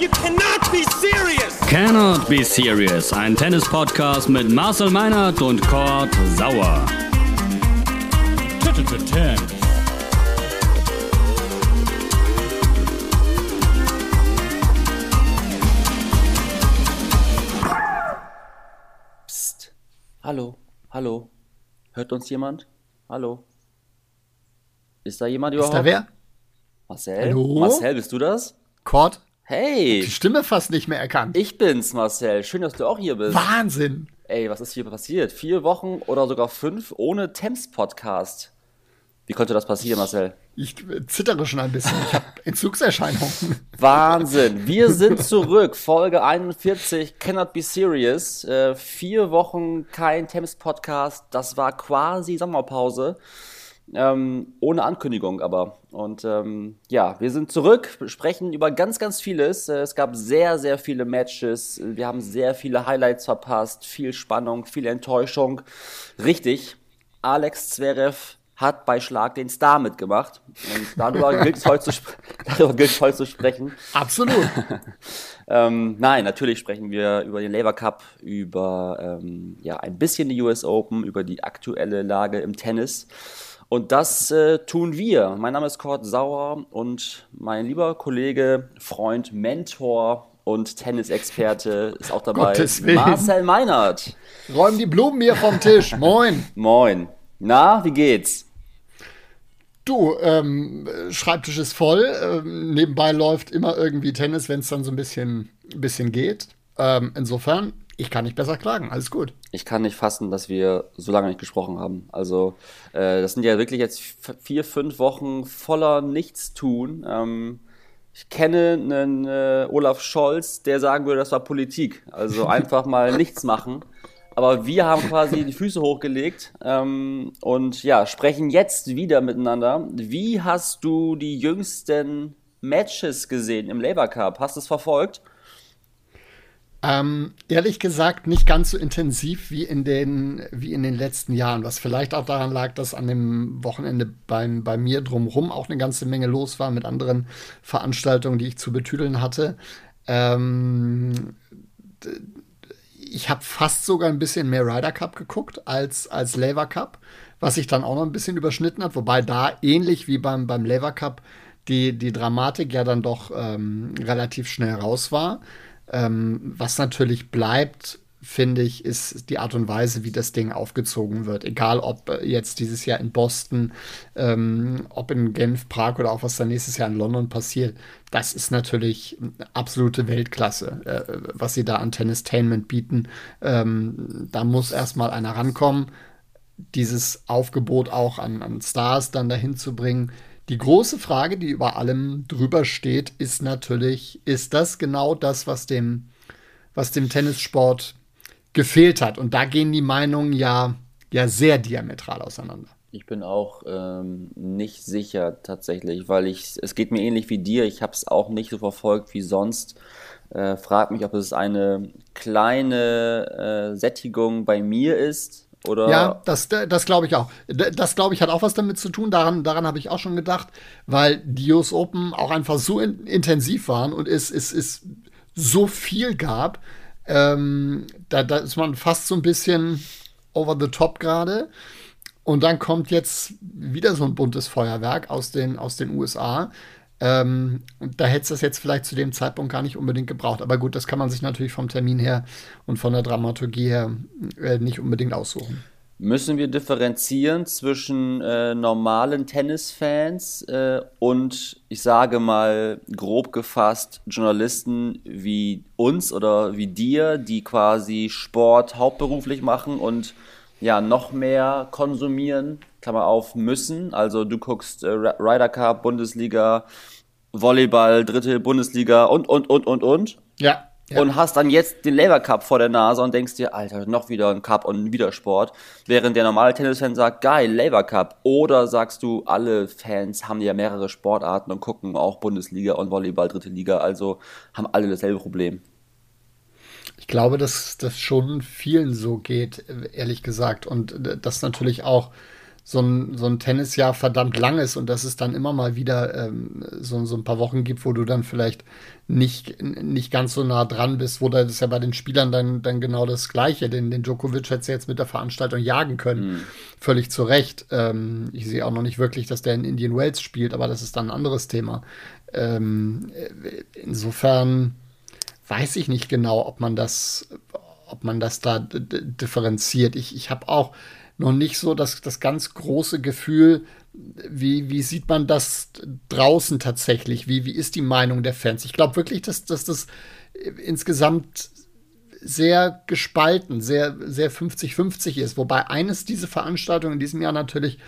You cannot be serious! Cannot Be Serious, ein Tennis-Podcast mit Marcel Meinert und Kurt Sauer. Psst. Hallo, hallo. Hört uns jemand? Hallo. Ist da jemand Ist überhaupt? da wer? Marcel? Hallo? Marcel, bist du das? Cord? Hey, Die Stimme fast nicht mehr erkannt. ich bin's, Marcel. Schön, dass du auch hier bist. Wahnsinn! Ey, was ist hier passiert? Vier Wochen oder sogar fünf ohne Temps-Podcast. Wie konnte das passieren, Marcel? Ich äh, zittere schon ein bisschen. Ich habe Entzugserscheinungen. Wahnsinn. Wir sind zurück. Folge 41, Cannot Be Serious. Äh, vier Wochen kein Temps-Podcast. Das war quasi Sommerpause. Ähm, ohne Ankündigung aber. Und ähm, ja, wir sind zurück, sprechen über ganz, ganz vieles. Äh, es gab sehr, sehr viele Matches. Wir haben sehr viele Highlights verpasst. Viel Spannung, viel Enttäuschung. Richtig, Alex Zverev hat bei Schlag den Star mitgemacht. Und darüber gilt es heute, heute zu sprechen. Absolut. Ähm, nein, natürlich sprechen wir über den Labour Cup, über ähm, ja, ein bisschen die US Open, über die aktuelle Lage im Tennis. Und das äh, tun wir. Mein Name ist Kurt Sauer und mein lieber Kollege, Freund, Mentor und Tennisexperte ist auch dabei. Marcel Meinert. Räum die Blumen hier vom Tisch. Moin. Moin. Na, wie geht's? Du, ähm, Schreibtisch ist voll. Ähm, nebenbei läuft immer irgendwie Tennis, wenn es dann so ein bisschen, bisschen geht. Ähm, insofern, ich kann nicht besser klagen. Alles gut. Ich kann nicht fassen, dass wir so lange nicht gesprochen haben. Also, äh, das sind ja wirklich jetzt vier, fünf Wochen voller Nichtstun. Ähm, ich kenne einen äh, Olaf Scholz, der sagen würde, das war Politik. Also einfach mal nichts machen. Aber wir haben quasi die Füße hochgelegt ähm, und ja, sprechen jetzt wieder miteinander. Wie hast du die jüngsten Matches gesehen im Labour Cup? Hast du es verfolgt? Ähm, ehrlich gesagt nicht ganz so intensiv wie in den, wie in den letzten Jahren, was vielleicht auch daran lag, dass an dem Wochenende beim, bei mir drumherum auch eine ganze Menge los war mit anderen Veranstaltungen, die ich zu betüdeln hatte. Ähm, ich habe fast sogar ein bisschen mehr Ryder Cup geguckt als, als Laver Cup, was sich dann auch noch ein bisschen überschnitten hat, wobei da ähnlich wie beim, beim Laver Cup die, die Dramatik ja dann doch ähm, relativ schnell raus war. Ähm, was natürlich bleibt, finde ich, ist die Art und Weise, wie das Ding aufgezogen wird. Egal, ob äh, jetzt dieses Jahr in Boston, ähm, ob in Genf, Prag oder auch was dann nächstes Jahr in London passiert. Das ist natürlich absolute Weltklasse, äh, was sie da an Tennistainment bieten. Ähm, da muss erstmal einer rankommen, dieses Aufgebot auch an, an Stars dann dahin zu bringen. Die große Frage, die über allem drüber steht, ist natürlich, ist das genau das, was dem, was dem Tennissport gefehlt hat? Und da gehen die Meinungen ja, ja sehr diametral auseinander. Ich bin auch ähm, nicht sicher tatsächlich, weil ich es geht mir ähnlich wie dir. Ich habe es auch nicht so verfolgt wie sonst. Äh, frag mich, ob es eine kleine äh, Sättigung bei mir ist oder Ja, das, das glaube ich auch. Das glaube ich hat auch was damit zu tun. Daran, daran habe ich auch schon gedacht, weil die US Open auch einfach so in, intensiv waren und es, es, es so viel gab. Ähm, da, da ist man fast so ein bisschen over the top gerade. Und dann kommt jetzt wieder so ein buntes Feuerwerk aus den, aus den USA. Ähm, da hätte es das jetzt vielleicht zu dem Zeitpunkt gar nicht unbedingt gebraucht. Aber gut, das kann man sich natürlich vom Termin her und von der Dramaturgie her äh, nicht unbedingt aussuchen. müssen wir differenzieren zwischen äh, normalen Tennisfans äh, und ich sage mal grob gefasst Journalisten wie uns oder wie dir, die quasi Sport hauptberuflich machen und ja noch mehr konsumieren, Klammer auf, müssen. Also du guckst äh, Ry- Ryder Cup, Bundesliga, Volleyball, dritte Bundesliga und, und, und, und, und. Ja. ja. Und hast dann jetzt den Labour Cup vor der Nase und denkst dir, Alter, noch wieder ein Cup und wieder Sport. Während der normale Tennisfan sagt, geil, Labour Cup. Oder sagst du, alle Fans haben ja mehrere Sportarten und gucken auch Bundesliga und Volleyball, dritte Liga, also haben alle dasselbe Problem. Ich glaube, dass das schon vielen so geht, ehrlich gesagt. Und das natürlich auch so ein, so ein Tennisjahr verdammt lang ist und dass es dann immer mal wieder ähm, so, so ein paar Wochen gibt, wo du dann vielleicht nicht, nicht ganz so nah dran bist, wo das ist ja bei den Spielern dann, dann genau das Gleiche. Den, den Djokovic hätte jetzt mit der Veranstaltung jagen können. Mhm. Völlig zu Recht. Ähm, ich sehe auch noch nicht wirklich, dass der in Indian Wells spielt, aber das ist dann ein anderes Thema. Ähm, insofern weiß ich nicht genau, ob man das, ob man das da differenziert. Ich, ich habe auch noch nicht so das, das ganz große Gefühl, wie, wie sieht man das draußen tatsächlich? Wie, wie ist die Meinung der Fans? Ich glaube wirklich, dass, dass das insgesamt sehr gespalten, sehr, sehr 50-50 ist. Wobei eines diese Veranstaltungen in diesem Jahr natürlich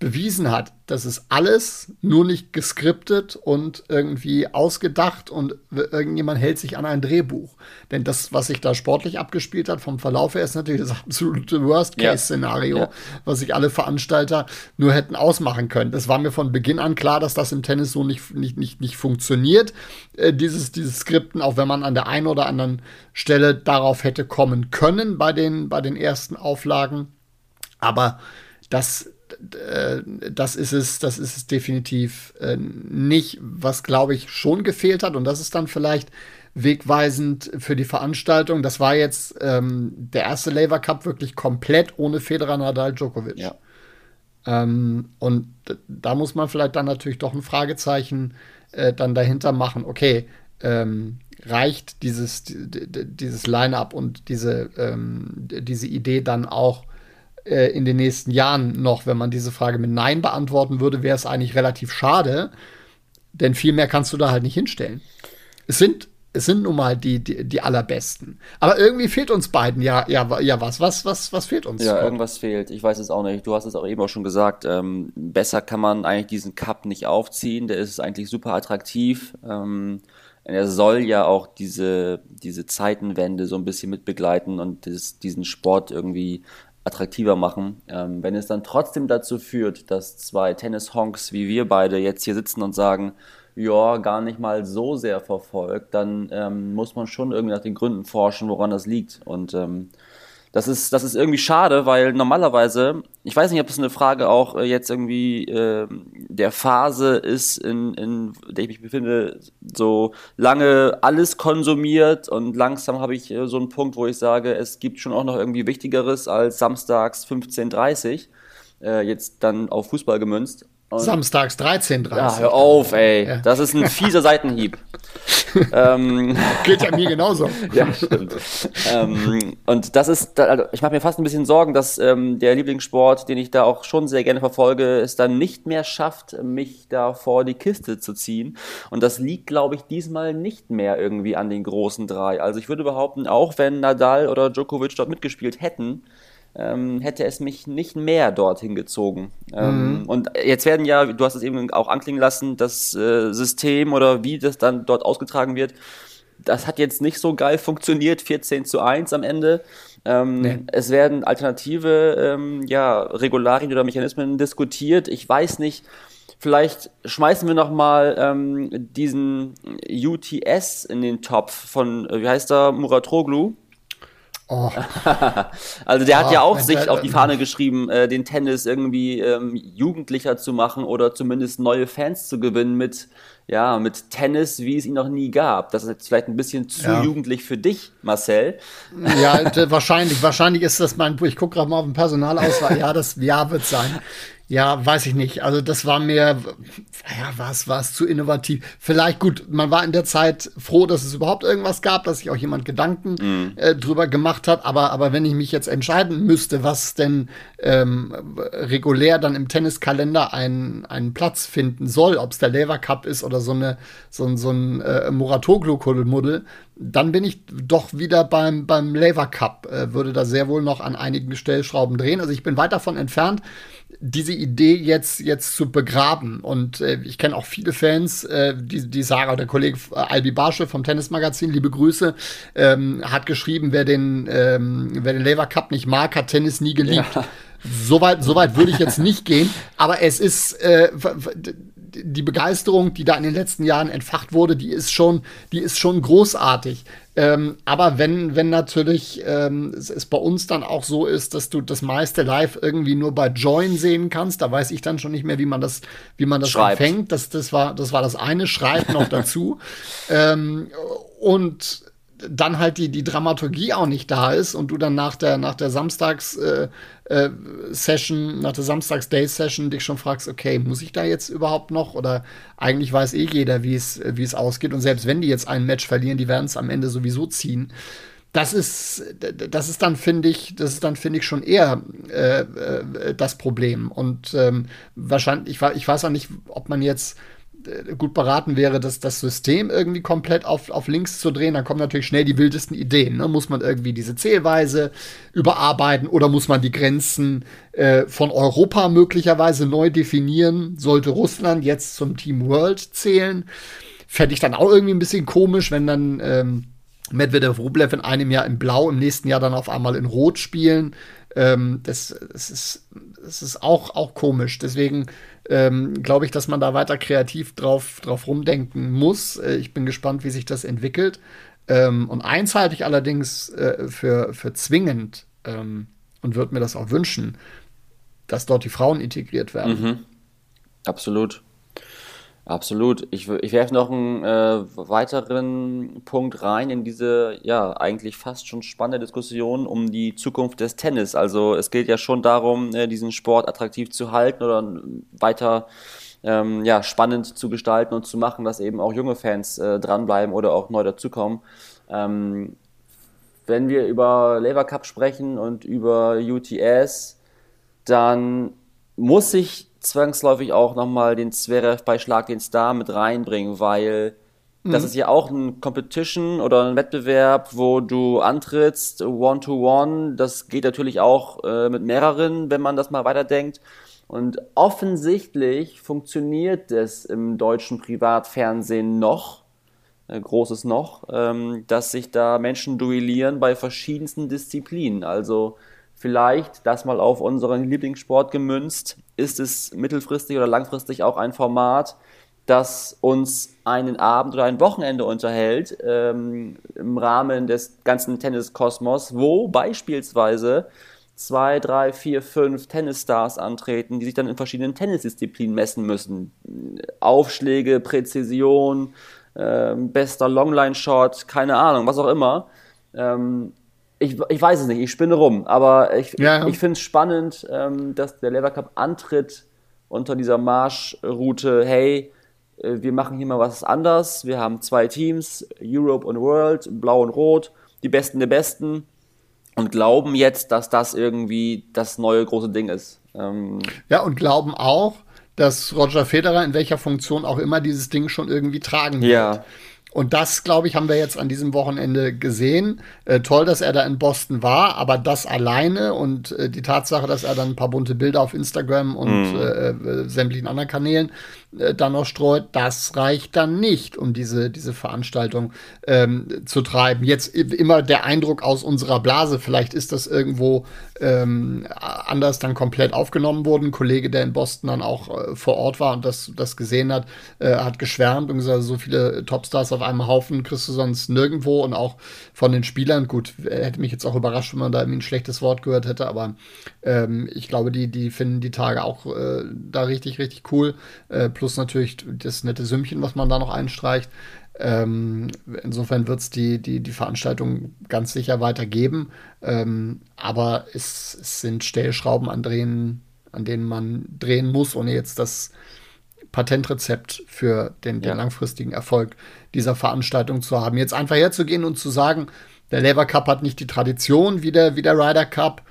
bewiesen hat, dass es alles nur nicht geskriptet und irgendwie ausgedacht und irgendjemand hält sich an ein Drehbuch. Denn das, was sich da sportlich abgespielt hat, vom Verlauf her, ist natürlich das absolute Worst-Case-Szenario, ja. was sich alle Veranstalter nur hätten ausmachen können. Das war mir von Beginn an klar, dass das im Tennis so nicht, nicht, nicht, nicht funktioniert, äh, dieses, dieses Skripten, auch wenn man an der einen oder anderen Stelle darauf hätte kommen können bei den, bei den ersten Auflagen. Aber das das ist es, das ist es definitiv äh, nicht, was glaube ich schon gefehlt hat. Und das ist dann vielleicht wegweisend für die Veranstaltung. Das war jetzt ähm, der erste Lever Cup wirklich komplett ohne Federer, Nadal, Djokovic. Ja. Ähm, und da muss man vielleicht dann natürlich doch ein Fragezeichen äh, dann dahinter machen. Okay, ähm, reicht dieses, dieses Line-up und diese, ähm, diese Idee dann auch äh, in den nächsten Jahren noch, wenn man diese Frage mit Nein beantworten würde, wäre es eigentlich relativ schade, denn viel mehr kannst du da halt nicht hinstellen. Es sind es sind nun mal die, die, die allerbesten. Aber irgendwie fehlt uns beiden ja, ja, ja was. Was, was, was fehlt uns? Ja, irgendwas fehlt. Ich weiß es auch nicht. Du hast es auch eben auch schon gesagt. Ähm, besser kann man eigentlich diesen Cup nicht aufziehen. Der ist eigentlich super attraktiv. Ähm, er soll ja auch diese, diese Zeitenwende so ein bisschen mitbegleiten und das, diesen Sport irgendwie attraktiver machen. Ähm, wenn es dann trotzdem dazu führt, dass zwei Tennis-Honks wie wir beide jetzt hier sitzen und sagen, ja, gar nicht mal so sehr verfolgt, dann ähm, muss man schon irgendwie nach den Gründen forschen, woran das liegt. Und ähm, das ist, das ist irgendwie schade, weil normalerweise, ich weiß nicht, ob es eine Frage auch äh, jetzt irgendwie äh, der Phase ist, in, in der ich mich befinde, so lange alles konsumiert und langsam habe ich äh, so einen Punkt, wo ich sage, es gibt schon auch noch irgendwie Wichtigeres als samstags 15.30 äh, jetzt dann auf Fußball gemünzt. Und Samstags 13.30 Ja, hör auf, ey. Ja. Das ist ein fieser Seitenhieb. Ähm, Geht ja mir genauso. ja, stimmt. ähm, und das ist, also ich mache mir fast ein bisschen Sorgen, dass ähm, der Lieblingssport, den ich da auch schon sehr gerne verfolge, es dann nicht mehr schafft, mich da vor die Kiste zu ziehen. Und das liegt, glaube ich, diesmal nicht mehr irgendwie an den großen drei. Also ich würde behaupten, auch wenn Nadal oder Djokovic dort mitgespielt hätten, ähm, hätte es mich nicht mehr dorthin gezogen. Ähm, mhm. Und jetzt werden ja, du hast es eben auch anklingen lassen, das äh, System oder wie das dann dort ausgetragen wird, das hat jetzt nicht so geil funktioniert, 14 zu 1 am Ende. Ähm, nee. Es werden alternative ähm, ja, Regularien oder Mechanismen diskutiert. Ich weiß nicht, vielleicht schmeißen wir noch mal ähm, diesen UTS in den Topf von, wie heißt er, Muratroglu. Oh. also der oh, hat ja auch sich auf die Fahne geschrieben, äh, den Tennis irgendwie ähm, jugendlicher zu machen oder zumindest neue Fans zu gewinnen mit ja mit Tennis, wie es ihn noch nie gab. Das ist jetzt vielleicht ein bisschen zu ja. jugendlich für dich, Marcel. Ja, wahrscheinlich. Wahrscheinlich ist das mein. Ich gucke gerade mal auf den Personalauswahl. Ja, das ja wird sein. Ja, weiß ich nicht. Also das war mir, ja, was war es zu innovativ. Vielleicht gut, man war in der Zeit froh, dass es überhaupt irgendwas gab, dass sich auch jemand Gedanken mm. äh, drüber gemacht hat. Aber, aber wenn ich mich jetzt entscheiden müsste, was denn ähm, regulär dann im Tenniskalender einen, einen Platz finden soll, ob es der Lever Cup ist oder so, eine, so, so ein äh, Muratoglu-Kuddelmuddel, dann bin ich doch wieder beim, beim Lever Cup, äh, würde da sehr wohl noch an einigen Stellschrauben drehen. Also ich bin weit davon entfernt, diese Idee jetzt, jetzt zu begraben. Und äh, ich kenne auch viele Fans, äh, die, die sagen, der Kollege äh, Albi Barsche vom Tennismagazin, liebe Grüße, ähm, hat geschrieben, wer den, ähm, wer den Lever Cup nicht mag, hat Tennis nie geliebt. Ja. Soweit so weit würde ich jetzt nicht gehen, aber es ist, äh, die Begeisterung, die da in den letzten Jahren entfacht wurde, die ist schon, die ist schon großartig. Ähm, aber wenn, wenn natürlich ähm, es, es, bei uns dann auch so ist, dass du das meiste live irgendwie nur bei Join sehen kannst, da weiß ich dann schon nicht mehr, wie man das, wie man das Schreibt. empfängt. Das, das, war, das war das eine, Schreibt noch dazu. ähm, und dann halt die, die Dramaturgie auch nicht da ist und du dann nach der, nach der Samstags-Session, äh, äh, nach der Samstags-Day-Session dich schon fragst, okay, muss ich da jetzt überhaupt noch? Oder eigentlich weiß eh jeder, wie es, wie es ausgeht. Und selbst wenn die jetzt ein Match verlieren, die werden es am Ende sowieso ziehen. Das ist, das ist dann, finde ich, das ist dann, finde ich, schon eher äh, äh, das Problem. Und ähm, wahrscheinlich, ich, ich weiß auch nicht, ob man jetzt gut beraten wäre, dass das System irgendwie komplett auf, auf links zu drehen, dann kommen natürlich schnell die wildesten Ideen. Ne? Muss man irgendwie diese Zählweise überarbeiten oder muss man die Grenzen äh, von Europa möglicherweise neu definieren? Sollte Russland jetzt zum Team World zählen? Fände ich dann auch irgendwie ein bisschen komisch, wenn dann ähm, Medvedev Rublev in einem Jahr in Blau, im nächsten Jahr dann auf einmal in Rot spielen. Ähm, das, das, ist, das ist auch, auch komisch. Deswegen ähm, glaube ich, dass man da weiter kreativ drauf, drauf rumdenken muss. Äh, ich bin gespannt, wie sich das entwickelt. Ähm, und eins halte ich allerdings äh, für, für zwingend ähm, und würde mir das auch wünschen, dass dort die Frauen integriert werden. Mhm. Absolut. Absolut. Ich, ich werfe noch einen äh, weiteren Punkt rein in diese, ja, eigentlich fast schon spannende Diskussion um die Zukunft des Tennis. Also es geht ja schon darum, äh, diesen Sport attraktiv zu halten oder weiter ähm, ja, spannend zu gestalten und zu machen, dass eben auch junge Fans äh, dranbleiben oder auch neu dazukommen. Ähm, wenn wir über Lever Cup sprechen und über UTS, dann muss sich zwangsläufig auch nochmal den Zverev-Beischlag, den Star mit reinbringen, weil mhm. das ist ja auch ein Competition oder ein Wettbewerb, wo du antrittst, One-to-One. -one. Das geht natürlich auch äh, mit mehreren, wenn man das mal weiterdenkt. Und offensichtlich funktioniert es im deutschen Privatfernsehen noch, äh, großes noch, ähm, dass sich da Menschen duellieren bei verschiedensten Disziplinen. Also vielleicht das mal auf unseren Lieblingssport gemünzt, ist es mittelfristig oder langfristig auch ein Format, das uns einen Abend oder ein Wochenende unterhält ähm, im Rahmen des ganzen Tenniskosmos, wo beispielsweise zwei, drei, vier, fünf Tennisstars antreten, die sich dann in verschiedenen Tennisdisziplinen messen müssen. Aufschläge, Präzision, äh, bester Longline-Shot, keine Ahnung, was auch immer. Ähm, ich, ich weiß es nicht, ich spinne rum, aber ich, ja. ich, ich finde es spannend, ähm, dass der Lever Cup antritt unter dieser Marschroute, hey, äh, wir machen hier mal was anders, wir haben zwei Teams, Europe und World, blau und rot, die Besten der Besten und glauben jetzt, dass das irgendwie das neue große Ding ist. Ähm ja, und glauben auch, dass Roger Federer in welcher Funktion auch immer dieses Ding schon irgendwie tragen wird. Ja. Und das, glaube ich, haben wir jetzt an diesem Wochenende gesehen. Äh, toll, dass er da in Boston war, aber das alleine und äh, die Tatsache, dass er dann ein paar bunte Bilder auf Instagram und mm. äh, sämtlichen anderen Kanälen äh, dann noch streut, das reicht dann nicht, um diese, diese Veranstaltung ähm, zu treiben. Jetzt immer der Eindruck aus unserer Blase, vielleicht ist das irgendwo ähm, anders dann komplett aufgenommen worden. Ein Kollege, der in Boston dann auch äh, vor Ort war und das, das gesehen hat, äh, hat geschwärmt und gesagt, so viele Topstars auf einem Haufen kriegst du sonst nirgendwo und auch von den Spielern. Gut, hätte mich jetzt auch überrascht, wenn man da irgendwie ein schlechtes Wort gehört hätte, aber ähm, ich glaube, die, die finden die Tage auch äh, da richtig, richtig cool. Äh, plus natürlich das nette Sümmchen, was man da noch einstreicht. Ähm, insofern wird es die, die, die Veranstaltung ganz sicher weitergeben. Ähm, aber es, es, sind Stellschrauben, an, drehen, an denen man drehen muss, ohne jetzt das Patentrezept für den, den ja. langfristigen Erfolg dieser Veranstaltung zu haben. Jetzt einfach herzugehen und zu sagen, der Lever Cup hat nicht die Tradition wie der, wie der Ryder Cup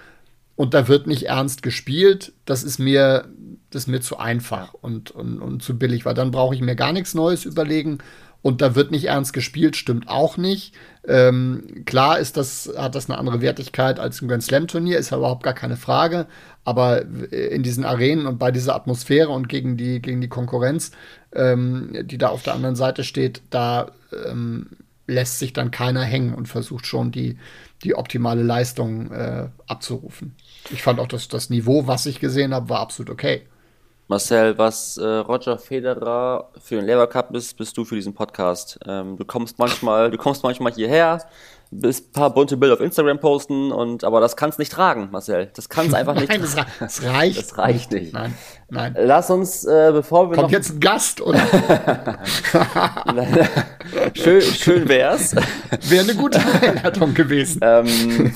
und da wird nicht ernst gespielt, das ist mir, das ist mir zu einfach und, und, und zu billig, weil dann brauche ich mir gar nichts Neues überlegen und da wird nicht ernst gespielt, stimmt auch nicht. Ähm, klar ist das, hat das eine andere Wertigkeit als ein Grand Slam Turnier, ist ja überhaupt gar keine Frage. Aber in diesen Arenen und bei dieser Atmosphäre und gegen die, gegen die Konkurrenz, ähm, die da auf der anderen Seite steht, da ähm, lässt sich dann keiner hängen und versucht schon die, die optimale Leistung äh, abzurufen. Ich fand auch, dass das Niveau, was ich gesehen habe, war absolut okay. Marcel, was äh, Roger Federer für den Lever Cup ist, bist du für diesen Podcast. Ähm, du kommst manchmal, du kommst manchmal hierher, bist ein paar bunte Bilder auf Instagram posten und aber das kannst nicht tragen, Marcel. Das kannst einfach nicht. Nein, das, das, reicht. Das reicht nicht. Nein, nein. Lass uns, äh, bevor wir Kommt jetzt ein Gast oder schön, schön wär's. wäre eine gute Einladung gewesen. ähm,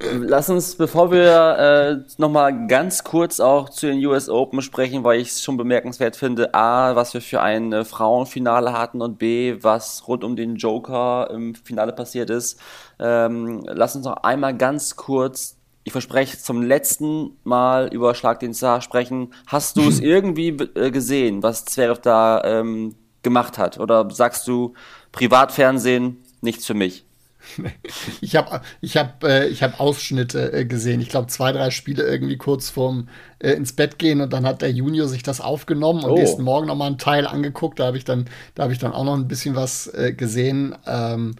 lass uns, bevor wir äh, nochmal ganz kurz auch zu den US Open sprechen, weil ich es schon bemerkenswert finde, A, was wir für ein äh, Frauenfinale hatten und B, was rund um den Joker im Finale passiert ist. Ähm, lass uns noch einmal ganz kurz, ich verspreche, zum letzten Mal über Schlag den Zar sprechen. Hast du es irgendwie äh, gesehen, was Zverev da ähm, gemacht hat? Oder sagst du, Privatfernsehen, nichts für mich? Ich habe ich hab, äh, ich hab Ausschnitte äh, gesehen. Ich glaube, zwei, drei Spiele irgendwie kurz vorm äh, ins Bett gehen und dann hat der Junior sich das aufgenommen und Oh. nächsten Morgen noch mal einen Teil angeguckt. Da habe ich, dann da hab ich dann auch noch ein bisschen was äh, gesehen. Ähm,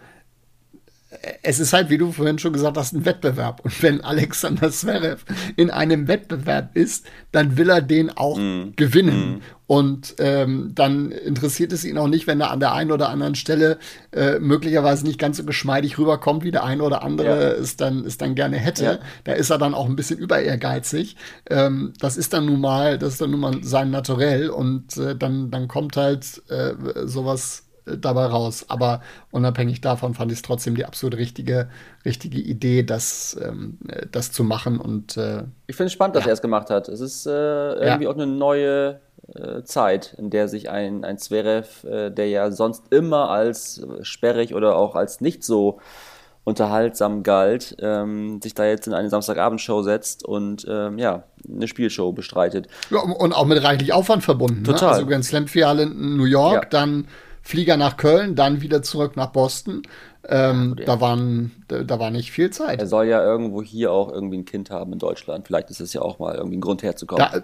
es ist halt, wie du vorhin schon gesagt hast, ein Wettbewerb. Und wenn Alexander Zverev in einem Wettbewerb ist, dann will er den auch gewinnen. Und ähm, dann interessiert es ihn auch nicht, wenn er an der einen oder anderen Stelle äh, möglicherweise nicht ganz so geschmeidig rüberkommt, wie der eine oder andere Ja. es, dann, es dann gerne hätte. Ja. Da ist er dann auch ein bisschen über ehrgeizig. Ähm, das ist dann nun mal, das ist dann nun mal sein Naturell und äh, dann, dann kommt halt äh, sowas dabei raus. Aber unabhängig davon fand ich es trotzdem die absolut richtige, richtige Idee, das, ähm, äh, das zu machen. Und äh, Ich finde es spannend, dass er es gemacht hat. Es ist äh, irgendwie auch eine neue äh, Zeit, in der sich ein, ein Zverev, äh, der ja sonst immer als sperrig oder auch als nicht so unterhaltsam galt, ähm, sich da jetzt in eine Samstagabendshow setzt und ähm, ja, eine Spielshow bestreitet. Ja, und auch mit reichlich Aufwand verbunden. Total. Ne? Also Grand Slam Finale in New York, Ja. dann Flieger nach Köln, dann wieder zurück nach Boston. Ähm, ja. da, waren, da, da war nicht viel Er Zeit. soll ja irgendwo hier auch irgendwie ein Kind haben in Deutschland. Vielleicht ist es ja auch mal irgendwie ein Grund herzukommen. Da,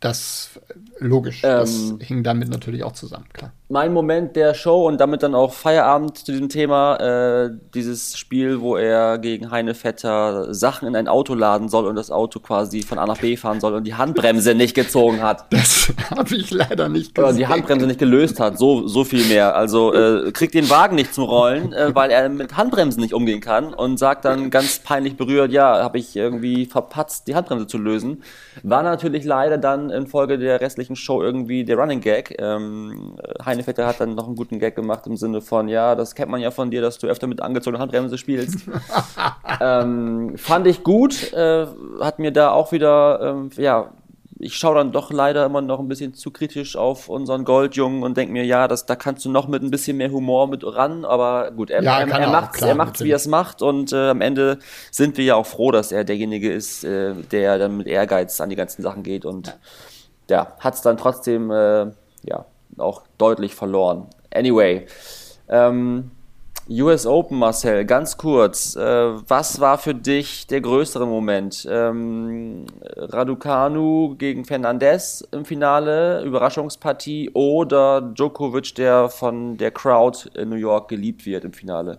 das logisch, das Ähm, hing damit natürlich auch zusammen, klar. Mein Moment der Show und damit dann auch Feierabend zu diesem Thema, äh, dieses Spiel, wo er gegen Heine Vetter Sachen in ein Auto laden soll und das Auto quasi von A nach B fahren soll und die Handbremse nicht gezogen hat. Das habe ich leider nicht Oder gesehen. die Handbremse nicht gelöst hat, so, so viel mehr. Also äh, kriegt den Wagen nicht zum Rollen, äh, weil er mit Handbremsen nicht umgehen kann und sagt dann ganz peinlich berührt, ja, habe ich irgendwie verpatzt, die Handbremse zu lösen. War natürlich leider dann infolge der restlichen Show irgendwie der Running Gag. Ähm, Heine Vetter hat dann noch einen guten Gag gemacht im Sinne von, ja, das kennt man ja von dir, dass du öfter mit angezogener Handbremse spielst. ähm, fand ich gut, äh, hat mir da auch wieder, ähm, ja, ich schaue dann doch leider immer noch ein bisschen zu kritisch auf unseren Goldjungen und denke mir, ja, das, da kannst du noch mit ein bisschen mehr Humor mit ran, aber gut, er, Ja, er, er er auch, macht's, er wie er es macht und äh, am Ende sind wir ja auch froh, dass er derjenige ist, äh, der dann mit Ehrgeiz an die ganzen Sachen geht und ja, hat's dann trotzdem äh, ja auch deutlich verloren. Anyway, ähm, US Open, Marcel, ganz kurz. Äh, was war für dich der größere Moment? Ähm, Raducanu gegen Fernandez im Finale, Überraschungspartie, oder Djokovic, der von der Crowd in New York geliebt wird im Finale?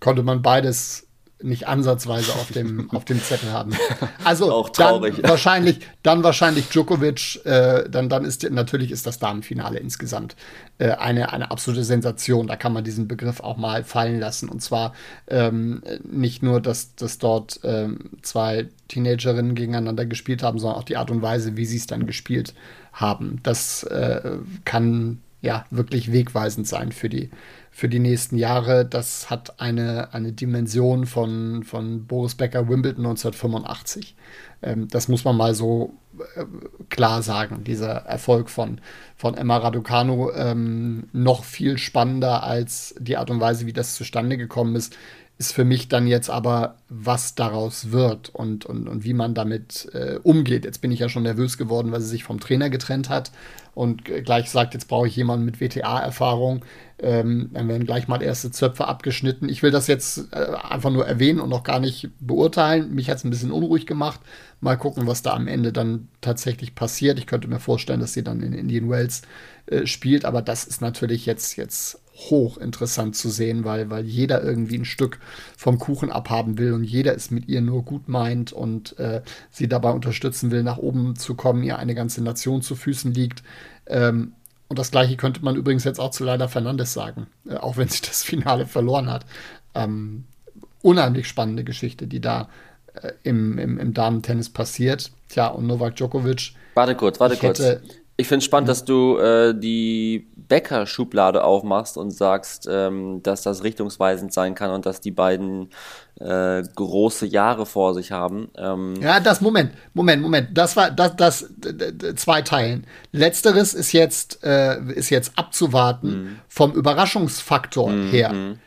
Konnte man beides nicht ansatzweise auf dem, auf dem Zettel haben. Also Auch traurig. dann wahrscheinlich, dann wahrscheinlich Djokovic, äh, dann, dann ist natürlich ist das Damenfinale insgesamt äh, eine, eine absolute Sensation. Da kann man diesen Begriff auch mal fallen lassen. Und zwar ähm, nicht nur, dass, dass dort ähm, zwei Teenagerinnen gegeneinander gespielt haben, sondern auch die Art und Weise, wie sie es dann gespielt haben. Das äh, kann ja wirklich wegweisend sein für die, für die nächsten Jahre. Das hat eine, eine Dimension von, von Boris Becker Wimbledon 1985. Ähm, das muss man mal so äh, klar sagen. Dieser Erfolg von, von Emma Raducanu ähm, noch viel spannender als die Art und Weise, wie das zustande gekommen ist, ist für mich dann jetzt aber, was daraus wird und, und, und wie man damit äh, umgeht. Jetzt bin ich ja schon nervös geworden, weil sie sich vom Trainer getrennt hat und gleich sagt, jetzt brauche ich jemanden mit WTA-Erfahrung. Ähm, dann werden gleich mal erste Zöpfe abgeschnitten. Ich will das jetzt äh, einfach nur erwähnen und noch gar nicht beurteilen. Mich hat es ein bisschen unruhig gemacht. Mal gucken, was da am Ende dann tatsächlich passiert. Ich könnte mir vorstellen, dass sie dann in Indian Wells äh, spielt, aber das ist natürlich jetzt, jetzt hoch interessant zu sehen, weil, weil jeder irgendwie ein Stück vom Kuchen abhaben will und jeder es mit ihr nur gut meint und äh, sie dabei unterstützen will, nach oben zu kommen, ihr eine ganze Nation zu Füßen liegt. Ähm, und das gleiche könnte man übrigens jetzt auch zu Leila Fernandes sagen, äh, auch wenn sie das Finale verloren hat. Ähm, unheimlich spannende Geschichte, die da äh, im, im, im Damen-Tennis passiert. Tja, und Novak Djokovic. Warte kurz, warte kurz. Hätte, ich finde es spannend, dass du äh, die Bäcker-Schublade aufmachst und sagst, ähm, dass das richtungsweisend sein kann und dass die beiden äh, große Jahre vor sich haben. Ähm ja, das Moment, Moment, Moment. Das war das, das zwei Teilen. Letzteres ist jetzt äh, ist jetzt abzuwarten mhm. vom Überraschungsfaktor mhm. her. Mhm.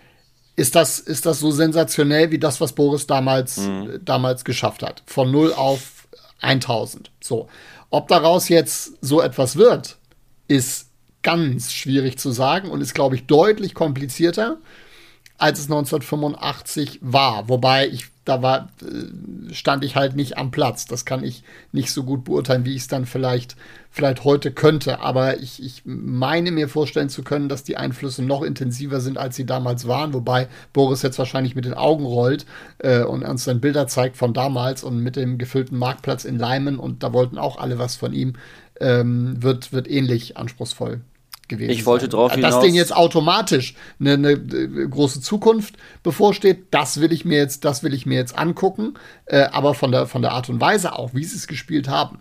Ist das, ist das so sensationell wie das, was Boris damals, mhm. damals geschafft hat? Von 0 auf 1000. So. Ob daraus jetzt so etwas wird, ist ganz schwierig zu sagen und ist, glaube ich, deutlich komplizierter, als es 1985 war. Wobei ich, da war, äh, stand ich halt nicht am Platz. Das kann ich nicht so gut beurteilen, wie ich es dann vielleicht, vielleicht heute könnte. Aber ich, ich meine mir vorstellen zu können, dass die Einflüsse noch intensiver sind, als sie damals waren. Wobei Boris jetzt wahrscheinlich mit den Augen rollt äh, und uns dann Bilder zeigt von damals und mit dem gefüllten Marktplatz in Leimen. Und da wollten auch alle was von ihm. Ähm, wird, wird ähnlich anspruchsvoll gewesen Ich wollte drauf hinaus. Dass denen jetzt automatisch eine, eine, äh, große Zukunft bevorsteht, das will ich mir jetzt, das will ich mir jetzt angucken. Äh, aber von der, von der Art und Weise auch, wie sie es gespielt haben,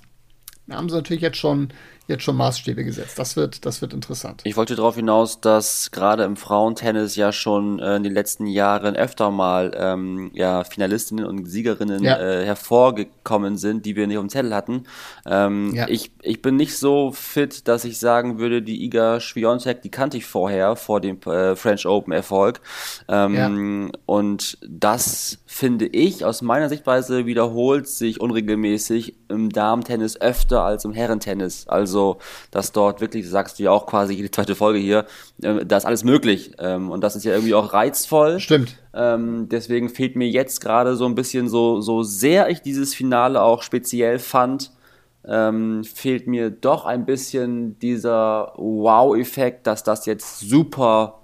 haben sie natürlich jetzt schon jetzt schon Maßstäbe gesetzt. Das wird, das wird interessant. Ich wollte darauf hinaus, dass gerade im Frauentennis ja schon äh, in den letzten Jahren öfter mal ähm, ja, Finalistinnen und Siegerinnen ja. äh, hervorgekommen sind, die wir nicht auf dem Zettel hatten. Ähm, ja. ich, ich bin nicht so fit, dass ich sagen würde, die Iga Schwiontek, die kannte ich vorher, vor dem äh, French Open Erfolg. Ähm, ja. Und das finde ich aus meiner Sichtweise wiederholt sich unregelmäßig im Damen-Tennis öfter als im Herrentennis. Also, dass dort wirklich, sagst du ja auch quasi jede zweite Folge hier, äh, da ist alles möglich. Ähm, und das ist ja irgendwie auch reizvoll. Stimmt. Ähm, deswegen fehlt mir jetzt gerade so ein bisschen so, so sehr ich dieses Finale auch speziell fand, ähm, fehlt mir doch ein bisschen dieser Wow-Effekt, dass das jetzt super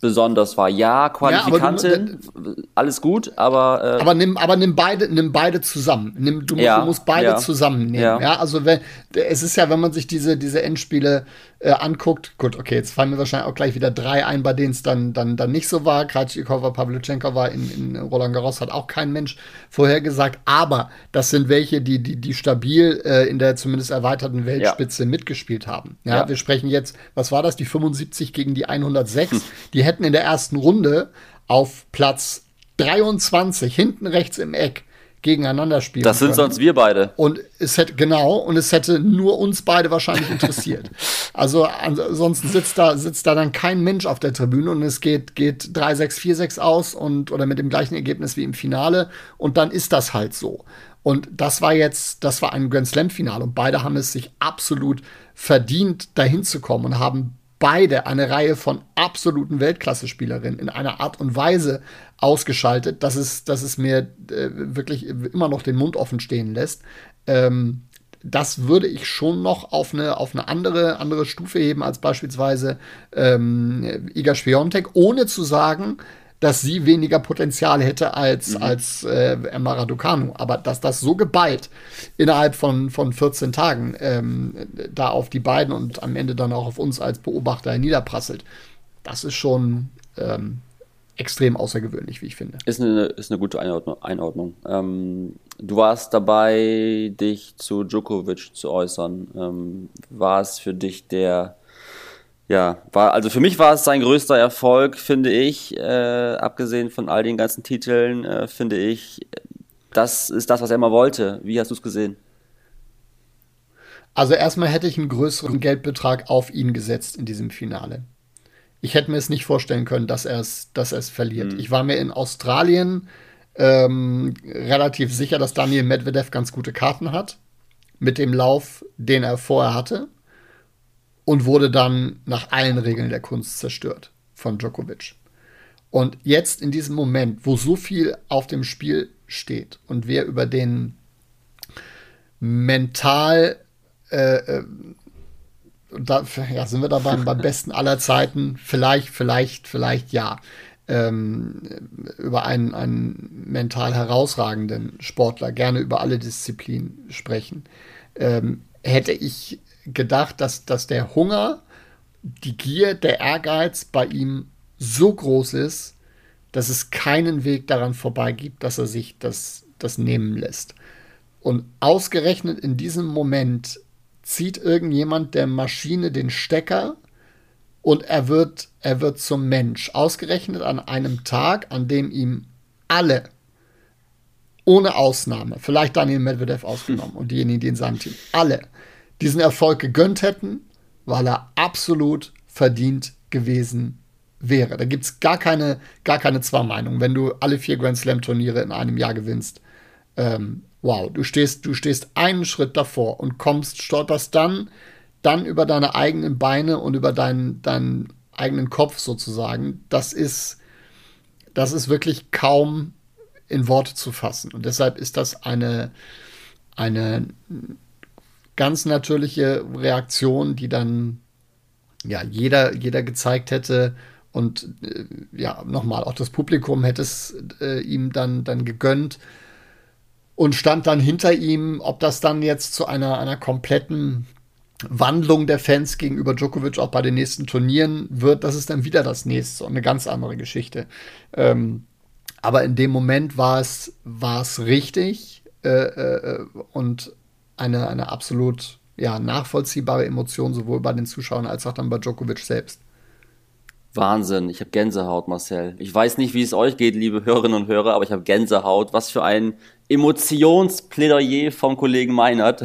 besonders war. Ja, Qualifikantin, ja, du, alles gut, aber äh, aber nimm aber nimm beide nimm beide zusammen. Nimm, du, ja, du musst beide ja. zusammennehmen. Ja, also wenn es ist ja, wenn man sich diese diese Endspiele äh, anguckt, gut, okay, jetzt fallen mir wahrscheinlich auch gleich wieder drei ein, bei denen es dann, dann, dann nicht so war. Krajcikova, Pavlyuchenkova in, in Roland Garros hat auch kein Mensch vorhergesagt, aber das sind welche, die, die, die stabil äh, in der zumindest erweiterten Weltspitze ja. mitgespielt haben. Ja, ja, wir sprechen jetzt, was war das, die 75 gegen die 106? Hm. Die hätten in der ersten Runde auf Platz 23 hinten rechts im Eck gegeneinander spielen. Das sind können. sonst wir beide. Und es hätte, genau, und es hätte nur uns beide wahrscheinlich interessiert. also ansonsten sitzt da, sitzt da dann kein Mensch auf der Tribüne und es geht, geht 3-6, 4-6 aus und oder mit dem gleichen Ergebnis wie im Finale und dann ist das halt so. Und das war jetzt, das war ein Grand Slam-Finale und beide haben es sich absolut verdient, dahin zu kommen und haben beide eine Reihe von absoluten Weltklasse-Spielerinnen in einer Art und Weise ausgeschaltet, dass es, dass es mir äh, wirklich immer noch den Mund offen stehen lässt. Ähm, das würde ich schon noch auf eine, auf eine andere, andere Stufe heben als beispielsweise ähm, Iga Świątek, ohne zu sagen, dass sie weniger Potenzial hätte als, mhm. als äh, Emma Raducanu. Aber dass das so geballt innerhalb von, von 14 Tagen ähm, da auf die beiden und am Ende dann auch auf uns als Beobachter niederprasselt, das ist schon ähm, extrem außergewöhnlich, wie ich finde. Ist eine, ist eine gute Einordnung. Einordnung. Ähm, du warst dabei, dich zu Djokovic zu äußern. Ähm, war es für dich der ja, war, also für mich war es sein größter Erfolg, finde ich, äh, abgesehen von all den ganzen Titeln, äh, finde ich, das ist das, was er immer wollte. Wie hast du es gesehen? Also erstmal hätte ich einen größeren Geldbetrag auf ihn gesetzt in diesem Finale. Ich hätte mir es nicht vorstellen können, dass er es, dass er es verliert. Mhm. Ich war mir in Australien ähm, relativ sicher, dass Daniel Medvedev ganz gute Karten hat mit dem Lauf, den er vorher hatte und wurde dann nach allen Regeln der Kunst zerstört von Djokovic. Und jetzt in diesem Moment, wo so viel auf dem Spiel steht und wir über den mental, äh, äh, da ja, sind wir da beim, beim besten aller Zeiten, vielleicht, vielleicht, vielleicht ja, ähm, über einen, einen mental herausragenden Sportler, gerne über alle Disziplinen sprechen, ähm, hätte ich gedacht, dass, dass der Hunger, die Gier, der Ehrgeiz bei ihm so groß ist, dass es keinen Weg daran vorbei gibt, dass er sich das, das nehmen lässt. Und ausgerechnet in diesem Moment zieht irgendjemand der Maschine den Stecker und er wird, er wird zum Mensch. Ausgerechnet an einem Tag, an dem ihm alle, ohne Ausnahme, vielleicht Daniel Medvedev ausgenommen und diejenigen, die in seinem Team, alle diesen Erfolg gegönnt hätten, weil er absolut verdient gewesen wäre. Da gibt es gar keine, gar keine zwei Meinungen. Wenn du alle vier Grand Slam-Turniere in einem Jahr gewinnst, ähm, wow, du stehst, du stehst einen Schritt davor und kommst, stolperst dann, dann über deine eigenen Beine und über deinen, deinen eigenen Kopf sozusagen. Das ist, das ist wirklich kaum in Worte zu fassen. Und deshalb ist das eine, eine ganz natürliche Reaktion, die dann ja jeder, jeder gezeigt hätte, und äh, ja, nochmal, auch das Publikum hätte es äh, ihm dann, dann gegönnt und stand dann hinter ihm. Ob das dann jetzt zu einer, einer kompletten Wandlung der Fans gegenüber Djokovic auch bei den nächsten Turnieren wird, das ist dann wieder das nächste und eine ganz andere Geschichte. Ähm, aber in dem Moment war es, richtig äh, äh, und eine, eine absolut ja, nachvollziehbare Emotion, sowohl bei den Zuschauern als auch dann bei Djokovic selbst. Wahnsinn, ich habe Gänsehaut, Marcel. Ich weiß nicht, wie es euch geht, liebe Hörerinnen und Hörer, aber ich habe Gänsehaut. Was für ein Emotionsplädoyer vom Kollegen Meinert.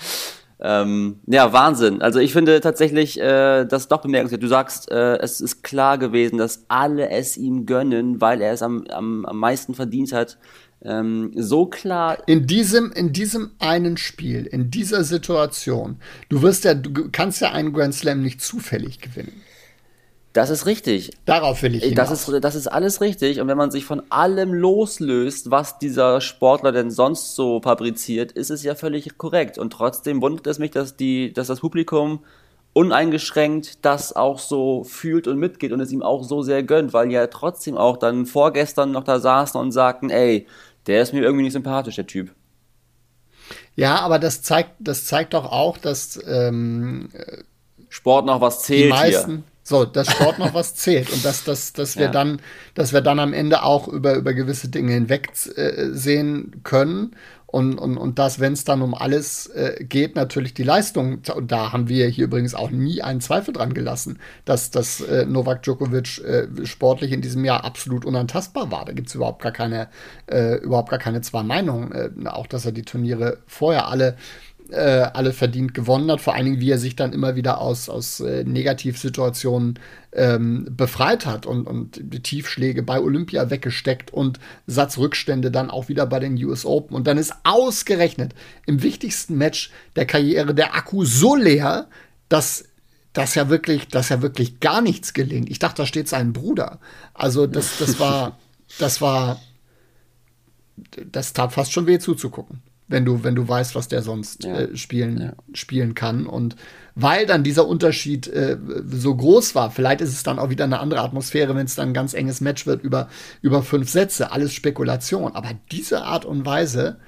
ähm, ja, Wahnsinn. Also ich finde tatsächlich äh, das doch bemerkenswert. Du sagst, äh, es ist klar gewesen, dass alle es ihm gönnen, weil er es am, am, am meisten verdient hat. Ähm, so klar. In diesem, in diesem einen Spiel, in dieser Situation, du wirst ja, du kannst ja einen Grand Slam nicht zufällig gewinnen. Das ist richtig. Darauf will ich hinaus. Das ist, das ist alles richtig. Und wenn man sich von allem loslöst, was dieser Sportler denn sonst so fabriziert, ist es ja völlig korrekt. Und trotzdem wundert es mich, dass, die, dass das Publikum uneingeschränkt das auch so fühlt und mitgeht und es ihm auch so sehr gönnt, weil ja trotzdem auch dann vorgestern noch da saßen und sagten, ey, der ist mir irgendwie nicht sympathisch, der Typ. Ja, aber das zeigt, das zeigt doch auch, dass ähm, Sport noch was zählt die meisten, hier. So, dass Sport noch was zählt und dass, dass, dass wir ja. dann, dass wir dann am Ende auch über, über gewisse Dinge hinweg äh, sehen können. Und, und, und dass, wenn es dann um alles äh, geht, natürlich die Leistung, und da haben wir hier übrigens auch nie einen Zweifel dran gelassen, dass, dass äh, Novak Djokovic äh, sportlich in diesem Jahr absolut unantastbar war. Da gibt es überhaupt gar keine, äh, überhaupt gar keine zwei Meinungen. Äh, auch dass er die Turniere vorher alle äh, alle verdient gewonnen hat. Vor allen Dingen, wie er sich dann immer wieder aus, aus äh, Negativsituationen ähm, befreit hat und, und Tiefschläge bei Olympia weggesteckt und Satzrückstände dann auch wieder bei den US Open. Und dann ist ausgerechnet im wichtigsten Match der Karriere der Akku so leer, dass das ja wirklich, dass ja wirklich gar nichts gelingt. Ich dachte, da steht sein Bruder. Also das, das war, das war, das tat fast schon weh zuzugucken wenn du, wenn du weißt, was der sonst ja. äh, spielen, ja. spielen kann. Und weil dann dieser Unterschied äh, so groß war, vielleicht ist es dann auch wieder eine andere Atmosphäre, wenn es dann ein ganz enges Match wird über, über fünf Sätze. Alles Spekulation. Aber diese Art und Weise,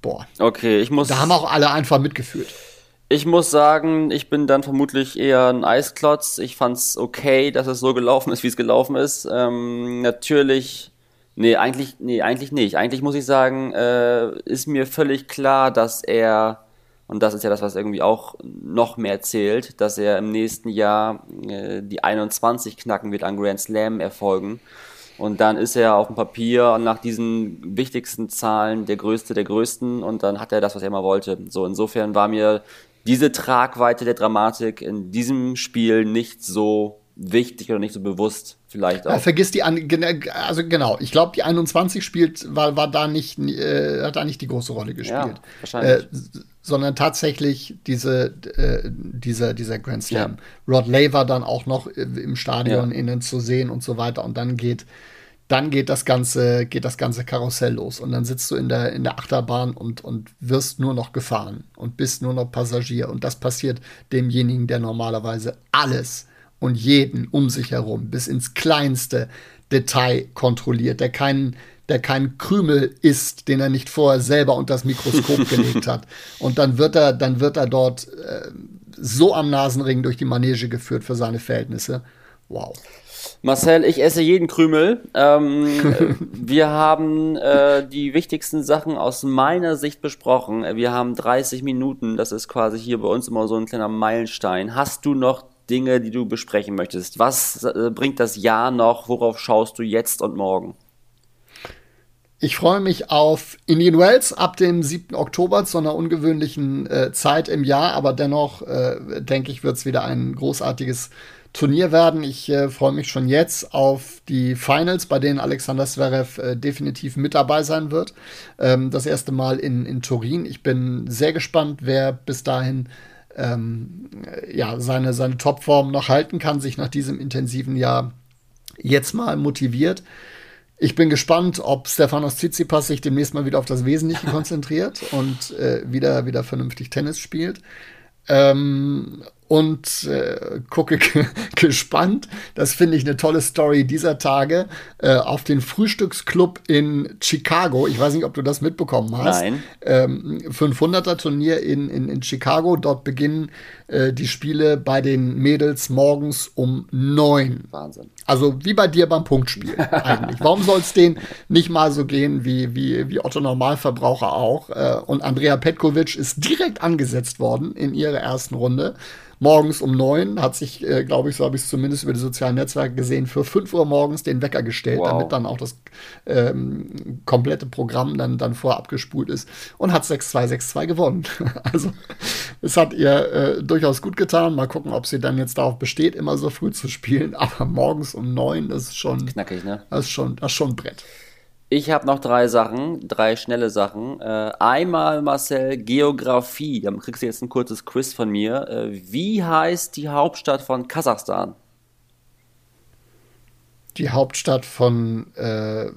boah. Okay, ich muss. Da haben auch alle einfach mitgefühlt. Ich muss sagen, ich bin dann vermutlich eher ein Eisklotz. Ich fand's okay, dass es so gelaufen ist, wie es gelaufen ist. Ähm, natürlich Nee, eigentlich, nee, eigentlich nicht. Eigentlich muss ich sagen, äh, ist mir völlig klar, dass er, und das ist ja das, was irgendwie auch noch mehr zählt, dass er im nächsten Jahr äh, die 21 knacken wird an Grand Slam erfolgen. Und dann ist er auf dem Papier nach diesen wichtigsten Zahlen der Größte der Größten und dann hat er das, was er immer wollte. So, insofern war mir diese Tragweite der Dramatik in diesem Spiel nicht so wichtig oder nicht so bewusst vielleicht auch. Ja, vergiss die, an, also genau, ich glaube, die 21 spielt, war, war da nicht, äh, hat da nicht die große Rolle gespielt. Ja, wahrscheinlich. Äh, sondern tatsächlich diese, äh, dieser, dieser Grand Slam. Ja. Rod Lay war dann auch noch im Stadion innen zu sehen und so weiter und dann geht dann geht das ganze, geht das ganze Karussell los. Und dann sitzt du in der, in der Achterbahn und, und wirst nur noch gefahren und bist nur noch Passagier. Und das passiert demjenigen, der normalerweise alles und jeden um sich herum bis ins kleinste Detail kontrolliert, der keinen der keinen Krümel isst, den er nicht vorher selber unter das Mikroskop gelegt hat. Und dann wird er, dann wird er dort äh, so am Nasenring durch die Manege geführt für seine Verhältnisse. Wow. Marcel, ich esse jeden Krümel. Ähm, wir haben äh, die wichtigsten Sachen aus meiner Sicht besprochen. Wir haben 30 Minuten, das ist quasi hier bei uns immer so ein kleiner Meilenstein. Hast du noch Dinge, die du besprechen möchtest? Was äh, bringt das Jahr noch? Worauf schaust du jetzt und morgen? Ich freue mich auf Indian Wells ab dem 7. Oktober zu einer ungewöhnlichen äh, Zeit im Jahr, aber dennoch äh, denke ich, wird es wieder ein großartiges Turnier werden. Ich äh, freue mich schon jetzt auf die Finals, bei denen Alexander Zverev äh, definitiv mit dabei sein wird. Ähm, das erste Mal in, in Turin. Ich bin sehr gespannt, wer bis dahin ähm, ja, seine, seine Topform noch halten kann, sich nach diesem intensiven Jahr jetzt mal motiviert. Ich bin gespannt, ob Stefanos Tsitsipas sich demnächst mal wieder auf das Wesentliche konzentriert und äh, wieder, wieder vernünftig Tennis spielt. Ähm, und äh, gucke gespannt. Das finde ich eine tolle Story dieser Tage äh, auf den Frühstücksclub in Chicago. Ich weiß nicht, ob du das mitbekommen hast. Nein. Ähm, 500er Turnier in, in, in Chicago. Dort beginnen äh, die Spiele bei den Mädels morgens um neun. Wahnsinn. Also wie bei dir beim Punktspiel eigentlich. Warum soll es denen nicht mal so gehen wie, wie, wie Otto Normalverbraucher auch? Äh, und Andrea Petkovic ist direkt angesetzt worden in ihrer ersten Runde morgens um neun, hat sich, äh, glaube ich, so habe ich es zumindest über die sozialen Netzwerke gesehen, für fünf Uhr morgens den Wecker gestellt, wow. damit dann auch das ähm, komplette Programm dann, dann vorab gespult ist und hat 6-2, 6-2 gewonnen. also es hat ihr äh, durchaus gut getan. Mal gucken, ob sie dann jetzt darauf besteht, immer so früh zu spielen. Aber morgens um neun, das ist schon knackig, ne? Das ist schon, das ist schon ein Brett. Ich habe noch drei Sachen, drei schnelle Sachen. Äh, einmal, Marcel, Geografie. Da kriegst du jetzt ein kurzes Quiz von mir. Äh, wie heißt die Hauptstadt von Kasachstan? Die Hauptstadt von äh,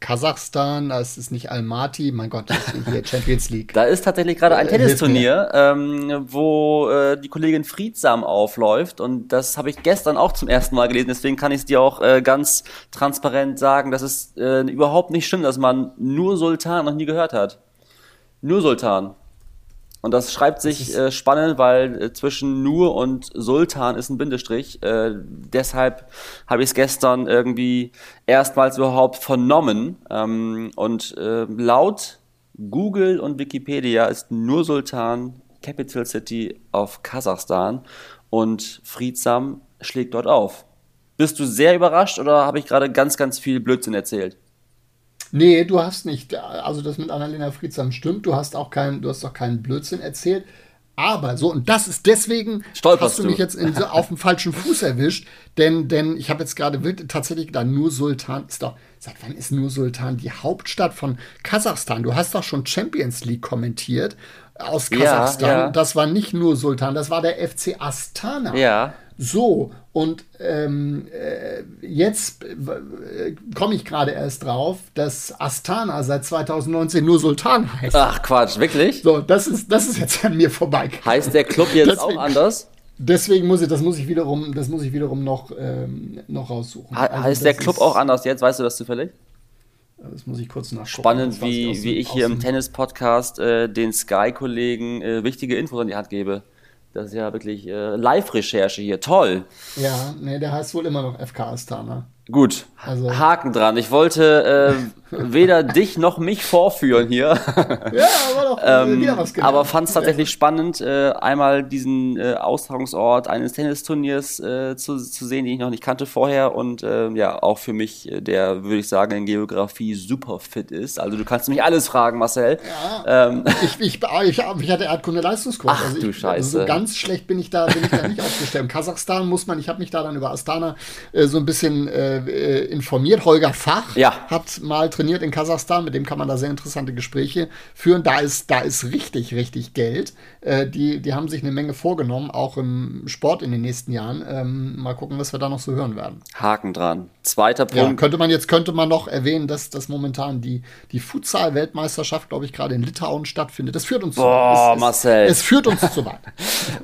Kasachstan. Das ist nicht Almaty, mein Gott, das ist hier Champions League. Da ist tatsächlich gerade ein äh, Tennisturnier, ähm, wo äh, die Kollegin Friedsam aufläuft. Und das habe ich gestern auch zum ersten Mal gelesen. Deswegen kann ich es dir auch äh, ganz transparent sagen, dass es äh, überhaupt nicht stimmt, dass man nur Sultan noch nie gehört hat. Nur Sultan. Und das schreibt sich äh, spannend, weil äh, zwischen Nur und Sultan ist ein Bindestrich. Äh, deshalb habe ich es gestern irgendwie erstmals überhaupt vernommen. Ähm, und äh, laut Google und Wikipedia ist Nur Sultan Capital City of Kasachstan und Friedsam schlägt dort auf. Bist du sehr überrascht oder habe ich gerade ganz, ganz viel Blödsinn erzählt? Nee, du hast nicht, also das mit Annalena Friedsam stimmt, du hast auch keinen, du hast doch keinen Blödsinn erzählt. Aber so, und das ist deswegen, Stolperst hast du mich jetzt in, auf dem falschen Fuß erwischt, denn, denn ich habe jetzt gerade tatsächlich gedacht, nur Sultan ist doch, seit wann ist nur Sultan die Hauptstadt von Kasachstan? Du hast doch schon Champions League kommentiert aus Kasachstan. Ja, ja. Das war nicht nur Sultan, das war der FC Astana. Ja. So, und ähm, äh, jetzt äh, komme ich gerade erst drauf, dass Astana seit 2019 nur Sultan heißt. Ach Quatsch, wirklich? So, das ist, das ist jetzt an mir vorbei. Heißt der Club jetzt deswegen, auch anders? Deswegen muss ich, das muss ich wiederum, das muss ich wiederum noch, ähm, noch raussuchen. Also heißt der Club auch anders jetzt? Weißt du das zufällig? Das muss ich kurz nachschauen. Spannend, wie, wie ich hier im Tennis-Podcast äh, den Sky-Kollegen äh, wichtige Infos an die Hand gebe. Das ist ja wirklich äh, Live-Recherche hier. Toll. Ja, nee, der heißt wohl immer noch FK Astana. Gut, also. Haken dran. Ich wollte äh, weder dich noch mich vorführen hier. ja, aber doch ähm, wieder was gelernt. Aber fand es tatsächlich spannend, äh, einmal diesen äh, Austragungsort eines Tennisturniers äh, zu, zu sehen, den ich noch nicht kannte vorher und äh, ja, auch für mich, äh, der, würde ich sagen, in Geografie super fit ist. Also du kannst mich alles fragen, Marcel. Ja, ähm. ich, ich, ich, ich hatte Erdkunde-Leistungskurs. Ach also du ich, Scheiße. Also so ganz schlecht bin ich da, bin ich da nicht aufgestellt. In Kasachstan muss man, ich habe mich da dann über Astana äh, so ein bisschen äh, informiert. Holger Fach Ja. hat mal trainiert in Kasachstan, mit dem kann man da sehr interessante Gespräche führen. Da ist, da ist richtig, richtig Geld. Äh, die, die haben sich eine Menge vorgenommen, auch im Sport in den nächsten Jahren. Ähm, mal gucken, was wir da noch so hören werden. Haken dran. Zweiter Ja, Punkt. könnte man jetzt könnte man noch erwähnen, dass, dass momentan die, die Futsal-Weltmeisterschaft, glaube ich, gerade in Litauen stattfindet. Das führt uns zu Boah, es, es, Marcel. Es führt uns zu weit.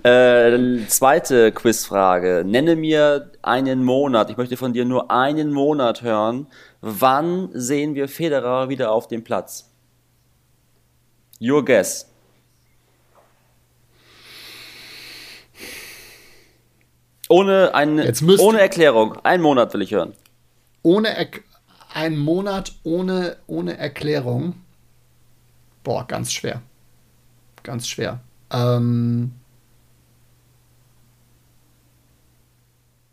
Äh, zweite Quizfrage. Nenne mir einen Monat. Ich möchte von dir nur einen Monat hören. Wann sehen wir Federer wieder auf dem Platz? Your guess. Ohne, müsst- ohne Erklärung. Einen Monat will ich hören. Ohne er ein Monat ohne, ohne Erklärung. Boah, ganz schwer. Ganz schwer. Ähm,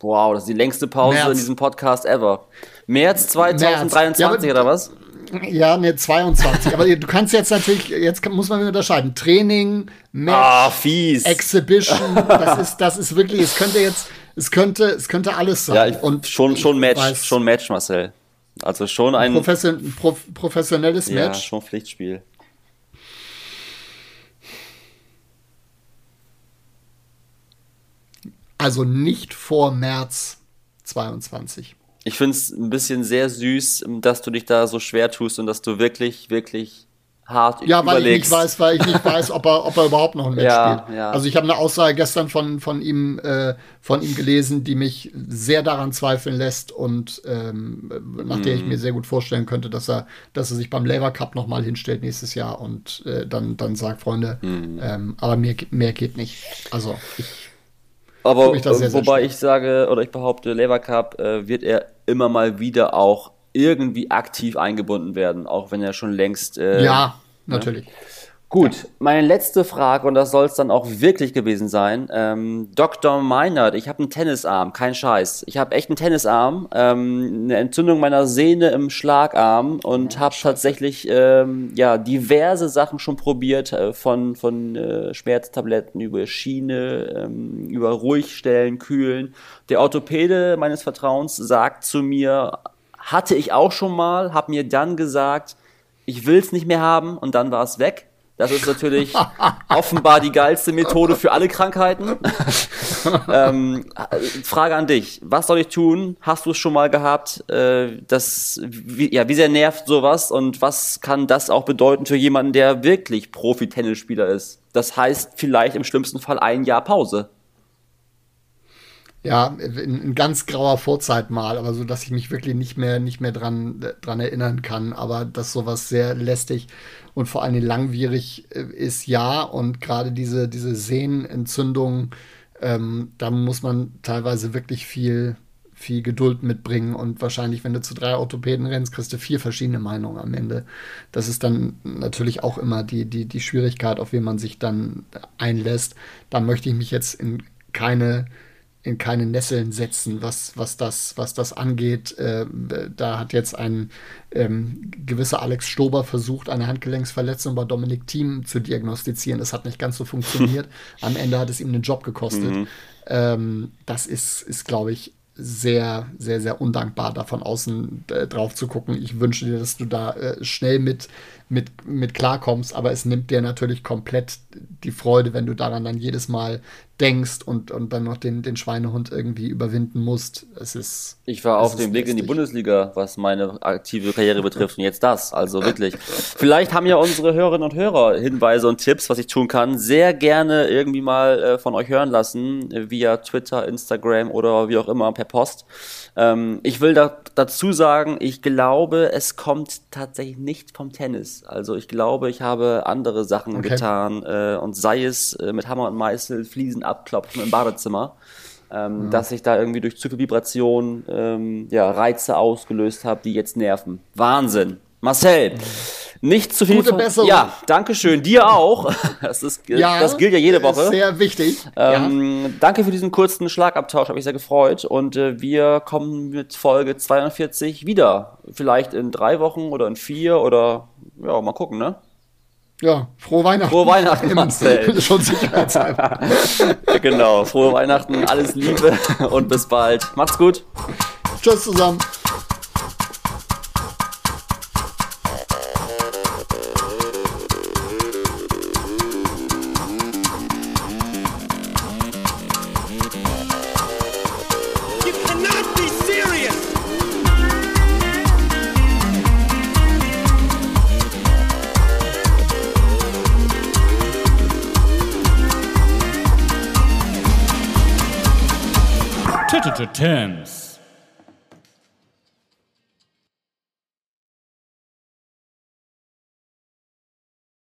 Wow, das ist die längste Pause März. in diesem Podcast ever. März 2023 Ja, aber- oder was? ja, ne, 22. Aber du kannst jetzt natürlich, jetzt muss man unterscheiden. Training, Match, fies. Exhibition, das ist, das ist wirklich, es könnte jetzt, es könnte, es könnte alles sein. Ja, ich, und schon, schon Match, weiß, schon Match, Marcel. Also schon ein, Profession, prof, professionelles ja, Match. schon Pflichtspiel. Also nicht vor März 22. Ich finde es ein bisschen sehr süß, dass du dich da so schwer tust und dass du wirklich, wirklich hart Ja, weil ich überlegst. nicht weiß, weil ich nicht weiß, ob er, ob er überhaupt noch ein Match Ja, spielt. ja. Also ich habe eine Aussage gestern von, von ihm äh, von ihm gelesen, die mich sehr daran zweifeln lässt und ähm, nach der ich Mhm. mir sehr gut vorstellen könnte, dass er, dass er sich beim Lever Cup noch mal hinstellt nächstes Jahr und äh, dann, dann sagt, Freunde, Mhm. ähm, aber mehr, mehr geht nicht. Also ich, Aber sehr, äh, sehr wobei schwer. ich sage, oder ich behaupte, Lever Cup äh, wird er immer mal wieder auch irgendwie aktiv eingebunden werden, auch wenn er schon längst äh, ja, natürlich. Gut, meine letzte Frage, und das soll es dann auch wirklich gewesen sein. Ähm, Dr. Meinert, ich habe einen Tennisarm, kein Scheiß. Ich habe echt einen Tennisarm, ähm, eine Entzündung meiner Sehne im Schlagarm und habe tatsächlich ähm, ja diverse Sachen schon probiert, äh, von, von äh, Schmerztabletten über Schiene, ähm, über Ruhigstellen, Kühlen. Der Orthopäde meines Vertrauens sagt zu mir, hatte ich auch schon mal, habe mir dann gesagt, ich will es nicht mehr haben und dann war es weg. Das ist natürlich offenbar die geilste Methode für alle Krankheiten. ähm, Frage an dich: Was soll ich tun? Hast du es schon mal gehabt? Äh, das, wie, ja, wie sehr nervt sowas und was kann das auch bedeuten für jemanden, der wirklich Profi-Tennisspieler ist? Das heißt vielleicht im schlimmsten Fall ein Jahr Pause. Ja, in, in ganz grauer Vorzeit mal, aber so, dass ich mich wirklich nicht mehr, nicht mehr dran, dran erinnern kann. Aber dass sowas sehr lästig und vor allem langwierig äh, ist, ja. Und gerade diese, diese Sehnenentzündung, ähm, da muss man teilweise wirklich viel, viel Geduld mitbringen. Und wahrscheinlich, wenn du zu drei Orthopäden rennst, kriegst du vier verschiedene Meinungen am Ende. Das ist dann natürlich auch immer die, die, die Schwierigkeit, auf wen man sich dann einlässt. Da möchte ich mich jetzt in keine in keine Nesseln setzen, was, was, das, was das angeht. Äh, da hat jetzt ein ähm, gewisser Alex Stober versucht, eine Handgelenksverletzung bei Dominik Thiem zu diagnostizieren. Das hat nicht ganz so funktioniert. Am Ende hat es ihm einen Job gekostet. Ähm, das ist, ist glaube ich, sehr, sehr, sehr undankbar, da von außen äh, drauf zu gucken. Ich wünsche dir, dass du da äh, schnell mit, mit, mit klarkommst, aber es nimmt dir natürlich komplett die Freude, wenn du daran dann jedes Mal denkst und, und dann noch den, den Schweinehund irgendwie überwinden musst. Es ist. Ich war auf dem Blick in die. Bundesliga, was meine aktive Karriere betrifft. Und jetzt das. Also wirklich. Vielleicht haben ja unsere Hörerinnen und Hörer Hinweise und Tipps, was ich tun kann. Sehr gerne irgendwie mal äh, von euch hören lassen. äh, Via Twitter, Instagram oder wie auch immer per Post. Ähm, ich will da, dazu sagen, ich glaube, es kommt tatsächlich nicht vom Tennis. Also ich glaube, ich habe andere Sachen Okay. getan. Äh, und sei es äh, mit Hammer und Meißel, Fliesen abklopfen im Badezimmer ähm, dass ich da irgendwie durch zu viel Vibration ähm, ja, Reize ausgelöst habe, die jetzt nerven. Wahnsinn. Marcel, nicht zu viel Gute Besserung. Ja, danke schön. Dir auch. Das, ist, das gilt ja jede Woche. Sehr wichtig. ja. Ähm, Danke für diesen kurzen Schlagabtausch, habe ich sehr gefreut. Und äh, wir kommen mit Folge 42 wieder. Vielleicht in drei Wochen oder in vier oder ja, mal gucken, ne? ja, frohe Weihnachten. Frohe Weihnachten, Marcel. Schon sicherheitshalber. genau. Frohe Weihnachten, alles Liebe und bis bald. Macht's gut. Tschüss zusammen. terms.